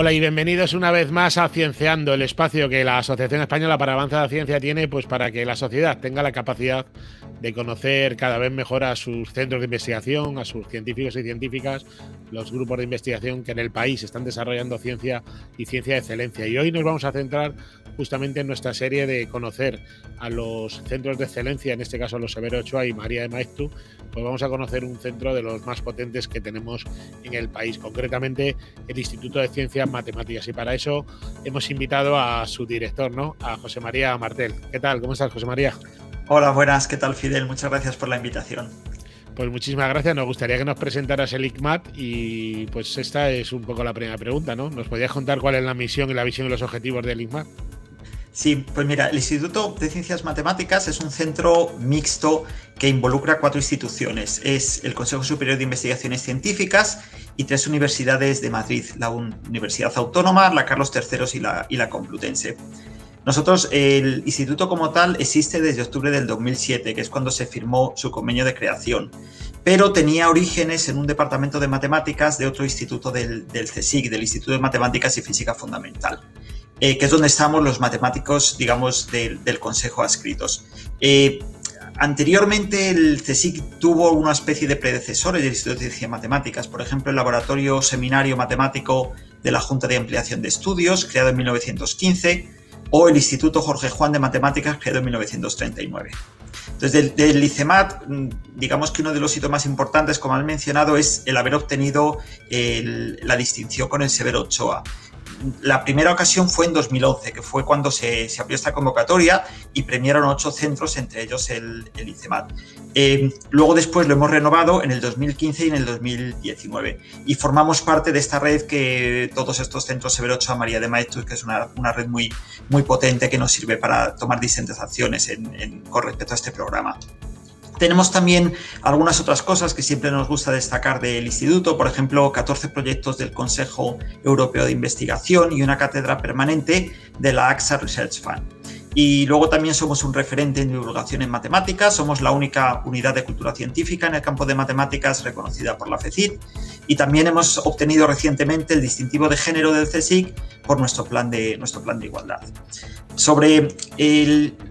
Hola y bienvenidos una vez más a Cienceando, el espacio que la Asociación Española para Avanza de la Ciencia tiene pues para que la sociedad tenga la capacidad de conocer cada vez mejor a sus centros de investigación, a sus científicos y científicas, los grupos de investigación que en el país están desarrollando ciencia y ciencia de excelencia. Y hoy nos vamos a centrar justamente en nuestra serie de conocer a los centros de excelencia, en este caso los Severo Ochoa y María de Maeztu, pues vamos a conocer un centro de los más potentes que tenemos en el país, concretamente el Instituto de Ciencias Matemáticas. Y para eso hemos invitado a su director, ¿no? A José María Martel. ¿Qué tal? ¿Cómo estás, José María? Hola, buenas, ¿qué tal Fidel? Muchas gracias por la invitación. Pues muchísimas gracias, nos gustaría que nos presentaras el ICMAT y pues esta es un poco la primera pregunta, ¿no? ¿Nos podías contar cuál es la misión y la visión y los objetivos del ICMAT? Sí, pues mira, el Instituto de Ciencias Matemáticas es un centro mixto que involucra cuatro instituciones. Es el Consejo Superior de Investigaciones Científicas y tres universidades de Madrid, la Universidad Autónoma, la Carlos III y la, y la Complutense. Nosotros, el instituto como tal existe desde octubre del 2007, que es cuando se firmó su convenio de creación, pero tenía orígenes en un departamento de matemáticas de otro instituto del, CSIC, del Instituto de Matemáticas y Física Fundamental. Eh, que es donde estamos los matemáticos, digamos, del, Consejo adscritos. Eh, anteriormente el CSIC tuvo una especie de predecesores del Instituto de Ciencias Matemáticas, por ejemplo, el Laboratorio Seminario Matemático de la Junta de Ampliación de Estudios, creado en 1915, o el Instituto Jorge Juan de Matemáticas, creado en 1939. Entonces, del, ICEMAT, mm, digamos que uno de los hitos más importantes, como han mencionado, es el haber obtenido la distinción con el Severo Ochoa la primera ocasión fue en 2011, que fue cuando se, abrió esta convocatoria y premiaron ocho centros, entre ellos el, ICEMAT. Eh, luego después lo hemos renovado en el 2015 y en el 2019 y formamos parte de esta red que todos estos centros Severo Ochoa María de Maestus, que es una, red muy, muy potente que nos sirve para tomar distintas acciones con respecto a este programa. Tenemos también algunas otras cosas que siempre nos gusta destacar del instituto, por ejemplo, 14 proyectos del Consejo Europeo de Investigación y una cátedra permanente de la AXA Research Fund. Y luego también somos un referente en divulgación en matemáticas, somos la única unidad de cultura científica en el campo de matemáticas reconocida por la FECID y también hemos obtenido recientemente el distintivo de género del CSIC por nuestro plan de, nuestro plan de igualdad. Sobre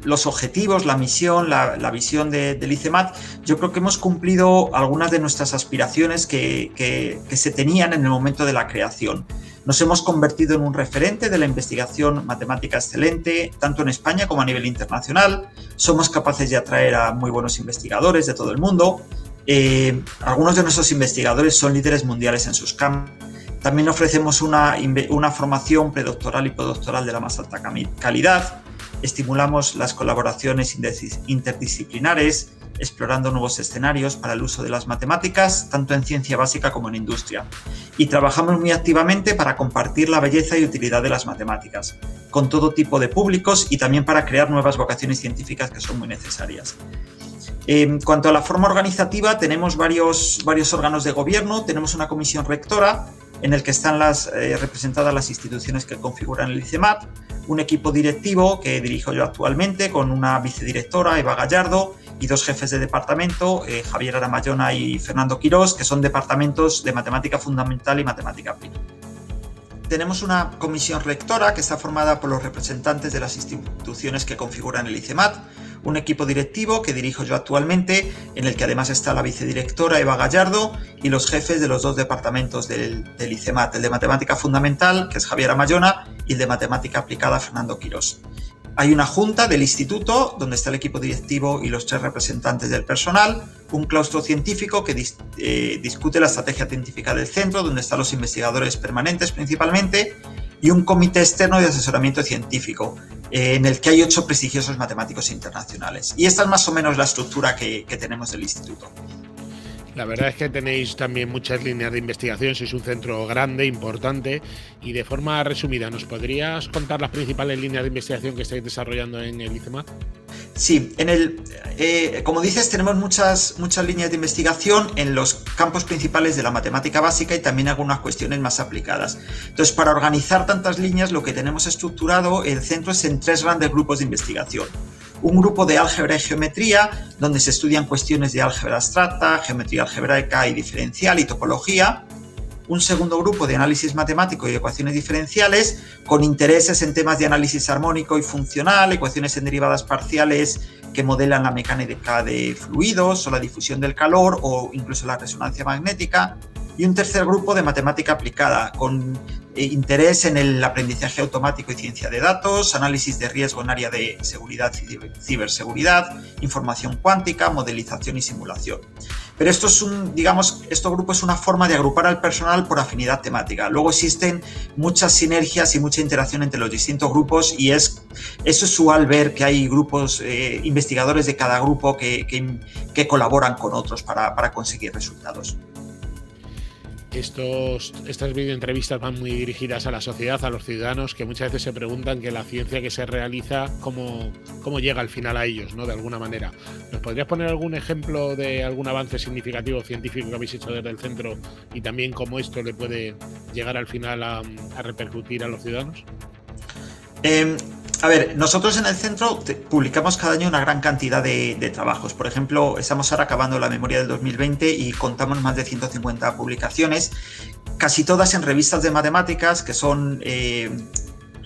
los objetivos, la misión, la, visión del ICEMAT, yo creo que hemos cumplido algunas de nuestras aspiraciones que, que se tenían en el momento de la creación. Nos hemos convertido en un referente de la investigación matemática excelente, tanto en España como a nivel internacional. Somos capaces de atraer a muy buenos investigadores de todo el mundo. Eh, algunos de nuestros investigadores son líderes mundiales en sus campos. También ofrecemos una, una formación predoctoral y postdoctoral de la más alta calidad. Estimulamos las colaboraciones interdisciplinares explorando nuevos escenarios para el uso de las matemáticas, tanto en ciencia básica como en industria. Y trabajamos muy activamente para compartir la belleza y utilidad de las matemáticas, con todo tipo de públicos y también para crear nuevas vocaciones científicas que son muy necesarias. En cuanto a la forma organizativa, tenemos varios, varios órganos de gobierno, tenemos una comisión rectora en el que están las, eh, representadas las instituciones que configuran el ICEMAT, un equipo directivo que dirijo yo actualmente con una vicedirectora, Eva Gallardo, y dos jefes de departamento, eh, Javier Aramayona y Fernando Quirós, que son departamentos de matemática fundamental y matemática aplicada. Tenemos una comisión rectora que está formada por los representantes de las instituciones que configuran el ICEMAT, un equipo directivo que dirijo yo actualmente, en el que además está la vicedirectora Eva Gallardo y los jefes de los dos departamentos del, del ICEMAT, el de matemática fundamental, que es Javier Amayona, y el de matemática aplicada, Fernando Quirós. Hay una junta del instituto donde está el equipo directivo y los tres representantes del personal, un claustro científico que eh, discute la estrategia científica del centro, donde están los investigadores permanentes principalmente, y un comité externo de asesoramiento científico, eh, en el que hay ocho prestigiosos matemáticos internacionales. Y esta es más o menos la estructura que tenemos del instituto. La verdad es que tenéis también muchas líneas de investigación, sois un centro grande, importante y de forma resumida, ¿nos podrías contar las principales líneas de investigación que estáis desarrollando en el ICEMAT? Sí, en el, eh, como dices, tenemos muchas, muchas líneas de investigación en los campos principales de la matemática básica y también algunas cuestiones más aplicadas. Entonces, para organizar tantas líneas, lo que tenemos estructurado el centro es en tres grandes grupos de investigación un grupo de álgebra y geometría, donde se estudian cuestiones de álgebra abstracta, geometría algebraica y diferencial y topología. un segundo grupo de análisis matemático y ecuaciones diferenciales con intereses en temas de análisis armónico y funcional, ecuaciones en derivadas parciales que modelan la mecánica de fluidos o la difusión del calor o incluso la resonancia magnética, y un tercer grupo de matemática aplicada con interés en el aprendizaje automático y ciencia de datos, análisis de riesgo en área de seguridad y ciberseguridad, información cuántica, modelización y simulación. Pero esto es un, digamos, este grupo es una forma de agrupar al personal por afinidad temática. Luego existen muchas sinergias y mucha interacción entre los distintos grupos y es, es usual ver que hay grupos, eh, investigadores de cada grupo que, que, colaboran con otros para, para conseguir resultados estos, estas videoentrevistas van muy dirigidas a la sociedad, a los ciudadanos, que muchas veces se preguntan que la ciencia que se realiza, cómo, cómo llega al final a ellos, ¿no? De alguna manera. ¿Nos podrías poner algún ejemplo de algún avance significativo científico que habéis hecho desde el centro y también cómo esto le puede llegar al final a, repercutir a los ciudadanos? Em, a ver, nosotros en el centro publicamos cada año una gran cantidad de, trabajos. Por ejemplo, estamos ahora acabando la memoria del 2020 y contamos más de 150 publicaciones, casi todas en revistas de matemáticas, que son eh,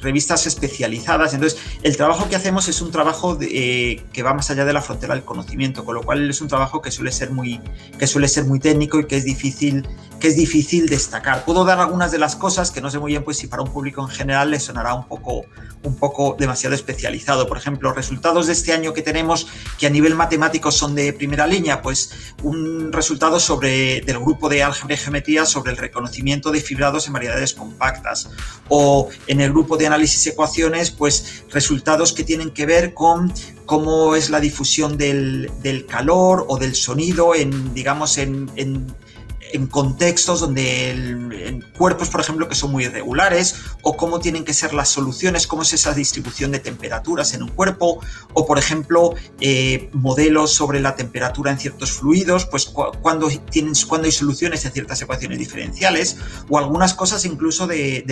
revistas especializadas. Entonces, el trabajo que hacemos es un trabajo eh, que va más allá de la frontera del conocimiento, con lo cual es un trabajo que suele ser muy, que suele ser muy técnico y que es difícil, que es difícil destacar. Puedo dar algunas de las cosas que no sé muy bien, pues si para un público en general le sonará un poco, un poco demasiado especializado. Por ejemplo, resultados de este año que tenemos que a nivel matemático son de primera línea, pues un resultado sobre del grupo de álgebra y geometría sobre el reconocimiento de fibrados en variedades compactas o en el grupo de análisis ecuaciones, pues resultados que tienen que ver con cómo es la difusión del, calor o del sonido en, digamos, en contextos donde en cuerpos, por ejemplo, que son muy irregulares, o cómo tienen que ser las soluciones, cómo es esa distribución de temperaturas en un cuerpo, o por ejemplo, eh, modelos sobre la temperatura en ciertos fluidos, pues cuando, tienen, cuando hay soluciones en ciertas ecuaciones diferenciales, o algunas cosas incluso de,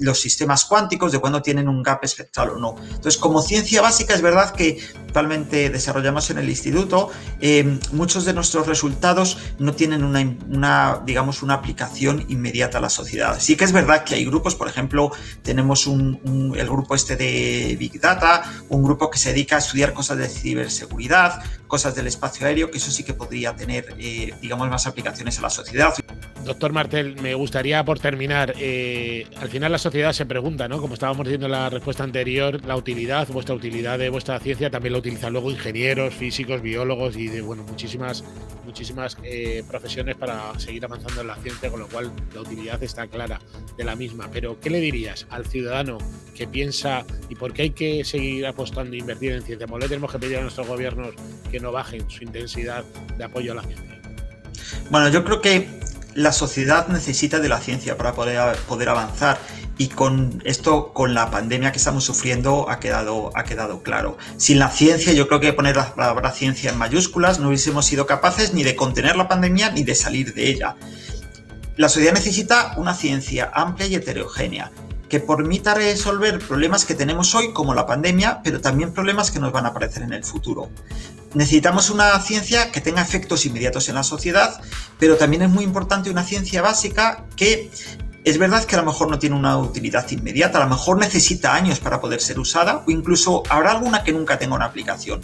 los sistemas cuánticos, de cuándo tienen un gap espectral o no. Entonces, como ciencia básica, es verdad que actualmente desarrollamos en el instituto, eh, muchos de nuestros resultados no tienen tienen una, digamos, una aplicación inmediata a la sociedad. Sí que es verdad que hay grupos, por ejemplo, tenemos un, el grupo este de Big Data, un grupo que se dedica a estudiar cosas de ciberseguridad, cosas del espacio aéreo, que eso sí que podría tener, eh, digamos, más aplicaciones a la sociedad. Doctor Martel, me gustaría por terminar, eh, al final la sociedad se pregunta, ¿no? Como estábamos diciendo en la respuesta anterior, la utilidad, vuestra utilidad de vuestra ciencia también la utilizan luego ingenieros, físicos, biólogos y de, bueno, muchísimas, muchísimas eh, para seguir avanzando en la ciencia, con lo cual la utilidad está clara de la misma. Pero, ¿qué le dirías al ciudadano que piensa y por qué hay que seguir apostando e invertir en ciencia? ¿Por qué tenemos que pedir a nuestros gobiernos que no bajen su intensidad de apoyo a la ciencia? Bueno, yo creo que la sociedad necesita de la ciencia para poder, poder avanzar y con esto, con la pandemia que estamos sufriendo, ha quedado, ha quedado claro. Sin la ciencia, yo creo que poner la palabra ciencia en mayúsculas no hubiésemos sido capaces ni de contener la pandemia ni de salir de ella. La sociedad necesita una ciencia amplia y heterogénea que permita resolver problemas que tenemos hoy, como la pandemia, pero también problemas que nos van a aparecer en el futuro. Necesitamos una ciencia que tenga efectos inmediatos en la sociedad, pero también es muy importante una ciencia básica que es verdad que a lo mejor no tiene una utilidad inmediata, a lo mejor necesita años para poder ser usada o incluso habrá alguna que nunca tenga una aplicación.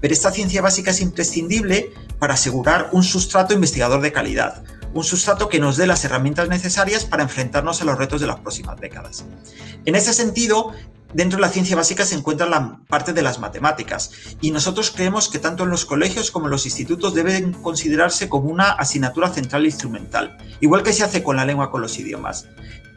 Pero esta ciencia básica es imprescindible para asegurar un sustrato investigador de calidad, un sustrato que nos dé las herramientas necesarias para enfrentarnos a los retos de las próximas décadas. En ese sentido, dentro de la ciencia básica se encuentra la parte de las matemáticas y nosotros creemos que tanto en los colegios como en los institutos deben considerarse como una asignatura central e instrumental, igual que se hace con la lengua con los idiomas.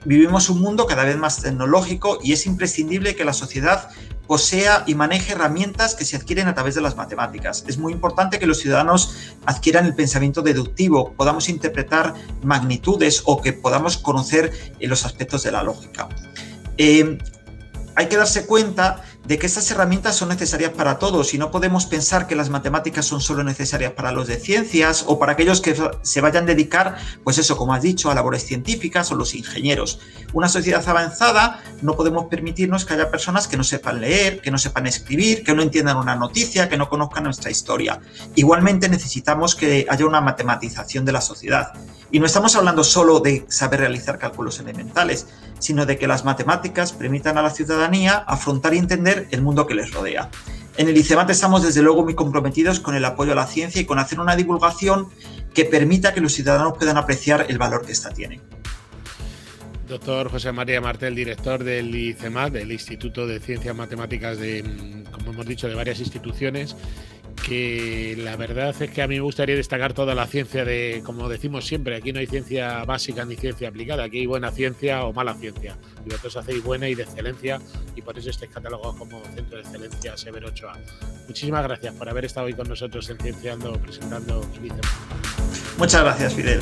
Vivimos un mundo cada vez más tecnológico y es imprescindible que la sociedad posea y maneje herramientas que se adquieren a través de las matemáticas. Es muy importante que los ciudadanos adquieran el pensamiento deductivo, podamos interpretar magnitudes o que podamos conocer eh, los aspectos de la lógica. Eh, hay que darse cuenta de que estas herramientas son necesarias para todos y no podemos pensar que las matemáticas son solo necesarias para los de ciencias o para aquellos que se vayan a dedicar, pues eso, como has dicho, a labores científicas o los ingenieros. Una sociedad avanzada no podemos permitirnos que haya personas que no sepan leer, que no sepan escribir, que no entiendan una noticia, que no conozcan nuestra historia. Igualmente necesitamos que haya una matematización de la sociedad. Y no estamos hablando solo de saber realizar cálculos elementales, sino de que las matemáticas permitan a la ciudadanía afrontar y entender el mundo que les rodea. En el ICEMAT estamos desde luego muy comprometidos con el apoyo a la ciencia y con hacer una divulgación que permita que los ciudadanos puedan apreciar el valor que ésta tiene. Doctor José María Martel, director del ICEMAT, del Instituto de Ciencias Matemáticas de, como hemos dicho, de varias instituciones que la verdad es que a mí me gustaría destacar toda la ciencia de, como decimos siempre, aquí no hay ciencia básica ni ciencia aplicada, aquí hay buena ciencia o mala ciencia. Y vosotros hacéis buena y de excelencia y por eso estáis catalogados como Centro de Excelencia Severo 8A. Muchísimas gracias por haber estado hoy con nosotros en Cienciando, presentando Muchas gracias, Fidel.